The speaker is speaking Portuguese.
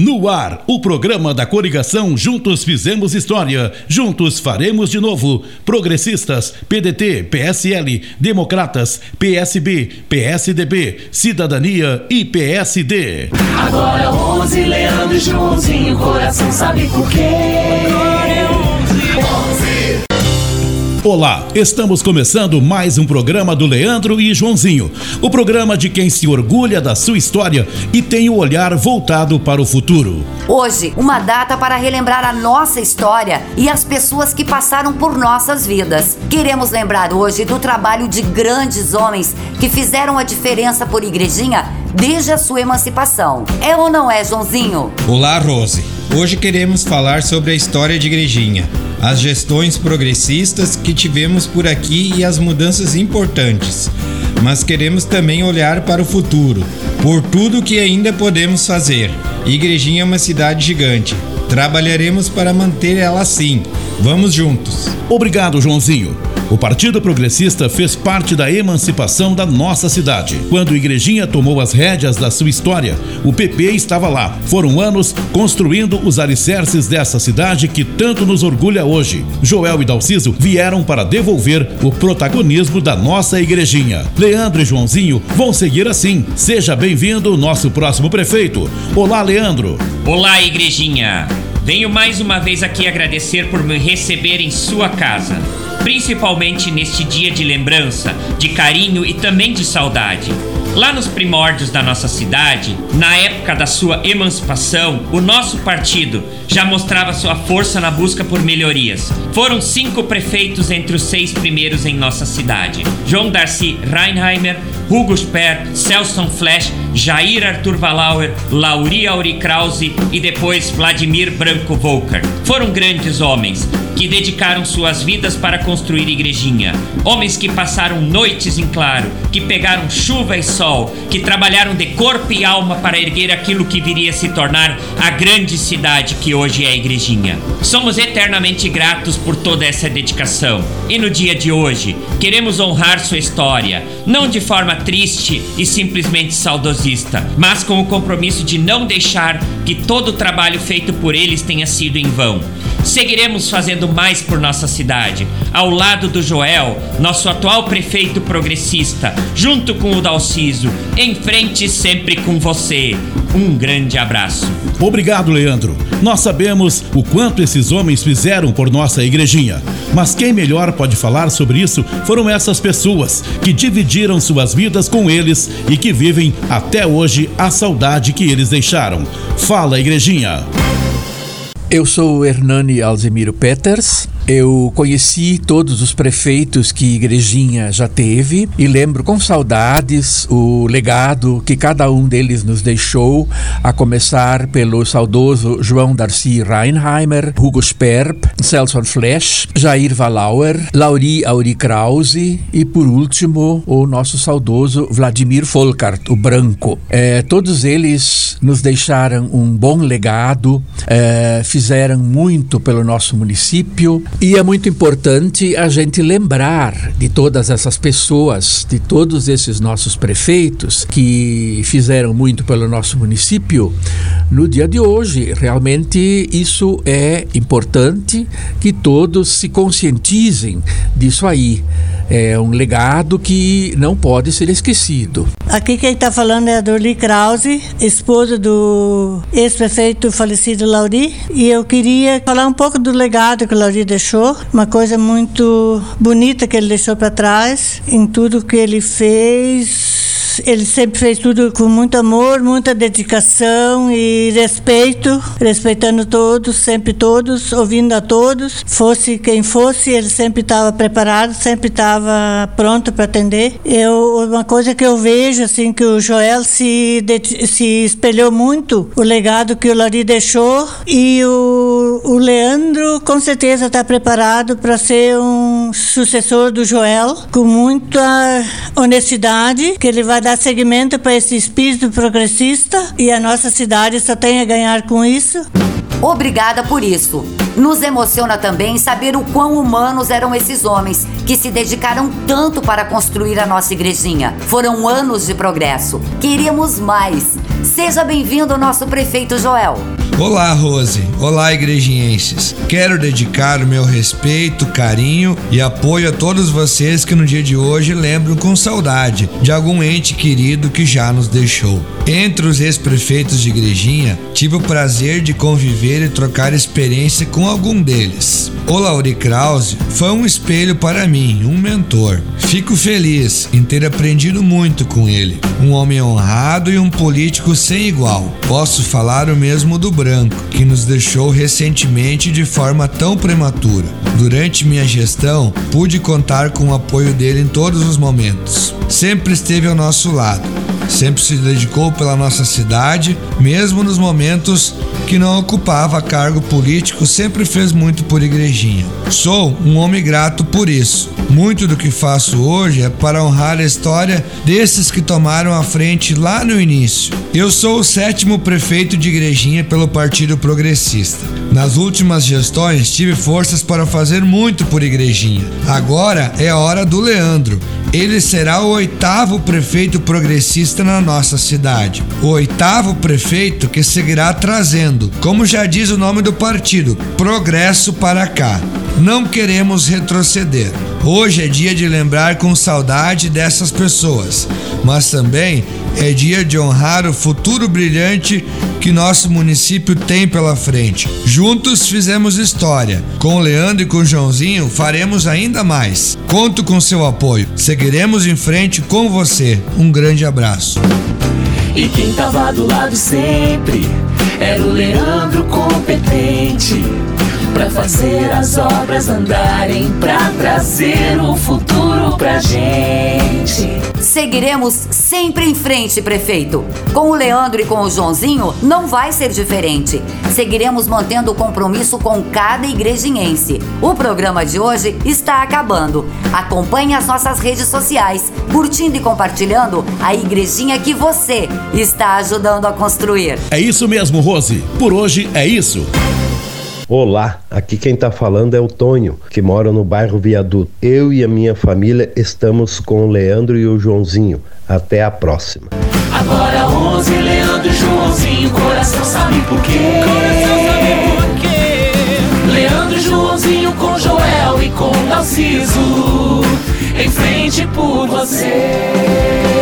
No ar, o programa da coligação Juntos Fizemos História, Juntos Faremos de Novo. Progressistas, PDT, PSL, Democratas, PSB, PSDB, Cidadania e PSD. Agora 11, Leandro e Joãozinho, coração sabe por quê? Agora é 11. 11. Olá, estamos começando mais um programa do Leandro e Joãozinho. O programa de quem se orgulha da sua história e tem o olhar voltado para o futuro. Hoje, uma data para relembrar a nossa história e as pessoas que passaram por nossas vidas. Queremos lembrar hoje do trabalho de grandes homens que fizeram a diferença por Igrejinha desde a sua emancipação. É ou não é, Joãozinho? Olá, Rose. Hoje queremos falar sobre a história de Igrejinha, as gestões progressistas que tivemos por aqui e as mudanças importantes. Mas queremos também olhar para o futuro, por tudo que ainda podemos fazer. Igrejinha é uma cidade gigante. Trabalharemos para manter ela assim. Vamos juntos. Obrigado, Joãozinho. O Partido Progressista fez parte da emancipação da nossa cidade. Quando Igrejinha tomou as rédeas da sua história, o PP estava lá. Foram anos construindo os alicerces dessa cidade que tanto nos orgulha hoje. Joel e Dalciso vieram para devolver o protagonismo da nossa Igrejinha. Leandro e Joãozinho vão seguir assim. Seja bem-vindo, nosso próximo prefeito. Olá, Leandro. Olá, Igrejinha. Venho mais uma vez aqui agradecer por me receber em sua casa principalmente neste dia de lembrança, de carinho e também de saudade. Lá nos primórdios da nossa cidade, na época da sua emancipação, o nosso partido já mostrava sua força na busca por melhorias. Foram cinco prefeitos entre os seis primeiros em nossa cidade: João Darcy Reinheimer, Hugo Sper, Celson Flash, Jair Arthur Valauer, Lauri Auri Krause e depois Vladimir Branco Volker. Foram grandes homens que dedicaram suas vidas para construir igrejinha. Homens que passaram noites em claro, que pegaram chuva e sol, que trabalharam de corpo e alma para erguer aquilo que viria a se tornar a grande cidade que hoje é a igrejinha. Somos eternamente gratos por toda essa dedicação. E no dia de hoje, queremos honrar sua história, não de forma triste e simplesmente saudosista, mas com o compromisso de não deixar que todo o trabalho feito por eles tenha sido em vão. Seguiremos fazendo mais por nossa cidade, ao lado do Joel, nosso atual prefeito progressista, junto com o Dalciso, em frente sempre com você. Um grande abraço. Obrigado, Leandro. Nós sabemos o quanto esses homens fizeram por nossa igrejinha. Mas quem melhor pode falar sobre isso foram essas pessoas que dividiram suas vidas com eles e que vivem até hoje a saudade que eles deixaram. Fala, igrejinha. Eu sou Hernani Alzemiro Peters. Eu conheci todos os prefeitos que Igrejinha já teve e lembro com saudades o legado que cada um deles nos deixou, a começar pelo saudoso João Darcy Reinheimer, Hugo Sperb, Celson Flesch, Jair Valauer, Lauri Auri Krause e, por último, o nosso saudoso Vladimir Folkart, o Branco. É, todos eles nos deixaram um bom legado, é, fizeram muito pelo nosso município e é muito importante a gente lembrar de todas essas pessoas, de todos esses nossos prefeitos que fizeram muito pelo nosso município no dia de hoje. Realmente isso é importante que todos se conscientizem disso aí. É um legado que não pode ser esquecido. Aqui quem está falando é a Dorli Krause, esposa do ex-prefeito falecido Lauri. E eu queria falar um pouco do legado que o Lauri deixou, uma coisa muito bonita que ele deixou para trás, em tudo que ele fez ele sempre fez tudo com muito amor, muita dedicação e respeito, respeitando todos, sempre todos, ouvindo a todos. Fosse quem fosse, ele sempre estava preparado, sempre estava pronto para atender. Eu, uma coisa que eu vejo, assim, que o Joel se, se espelhou muito, o legado que o Lari deixou e o, o Leandro com certeza está preparado para ser um sucessor do Joel, com muita honestidade, que ele vai dar dar seguimento para esse espírito progressista e a nossa cidade só tem a ganhar com isso. Obrigada por isso. Nos emociona também saber o quão humanos eram esses homens que se dedicaram tanto para construir a nossa igrejinha. Foram anos de progresso. Queríamos mais. Seja bem-vindo, nosso prefeito Joel. Olá, Rose. Olá, igrejienses. Quero dedicar o meu respeito, carinho e apoio a todos vocês que no dia de hoje lembram com saudade de algum ente querido que já nos deixou. Entre os ex-prefeitos de Igrejinha, tive o prazer de conviver e trocar experiência com algum deles. O Lauri Krause foi um espelho para mim, um mentor. Fico feliz em ter aprendido muito com ele. Um homem honrado e um político sem igual. Posso falar o mesmo do Branco que nos deixou recentemente de forma tão prematura. Durante minha gestão, pude contar com o apoio dele em todos os momentos. Sempre esteve ao nosso lado, sempre se dedicou pela nossa cidade, mesmo nos momentos que não ocupava cargo político, sempre fez muito por igrejinha. Sou um homem grato por isso. Muito do que faço hoje é para honrar a história desses que tomaram a frente lá no início. Eu sou o sétimo prefeito de igrejinha pelo Partido Progressista. Nas últimas gestões tive forças para fazer muito por igrejinha. Agora é a hora do Leandro. Ele será o oitavo prefeito progressista na nossa cidade. O oitavo prefeito que seguirá trazendo, como já diz o nome do partido, progresso para cá. Não queremos retroceder. Hoje é dia de lembrar com saudade dessas pessoas, mas também é dia de honrar o futuro brilhante que nosso município tem pela frente. Juntos fizemos história. Com o Leandro e com o Joãozinho faremos ainda mais. Conto com seu apoio. Seguiremos em frente com você. Um grande abraço. E quem tava do lado sempre era o Leandro competente para fazer as obras andarem, para trazer o futuro pra gente. Seguiremos sempre em frente, prefeito. Com o Leandro e com o Joãozinho, não vai ser diferente. Seguiremos mantendo o compromisso com cada igrejinhense. O programa de hoje está acabando. Acompanhe as nossas redes sociais, curtindo e compartilhando a igrejinha que você está ajudando a construir. É isso mesmo, Rose. Por hoje é isso. Olá, aqui quem está falando é o Tonho, que mora no bairro Viaduto. Eu e a minha família estamos com o Leandro e o Joãozinho. Até a próxima. Agora 11, Leandro e Joãozinho, coração sabe por quê? Coração sabe por quê? Leandro e Joãozinho com Joel e com Narciso, em frente por você.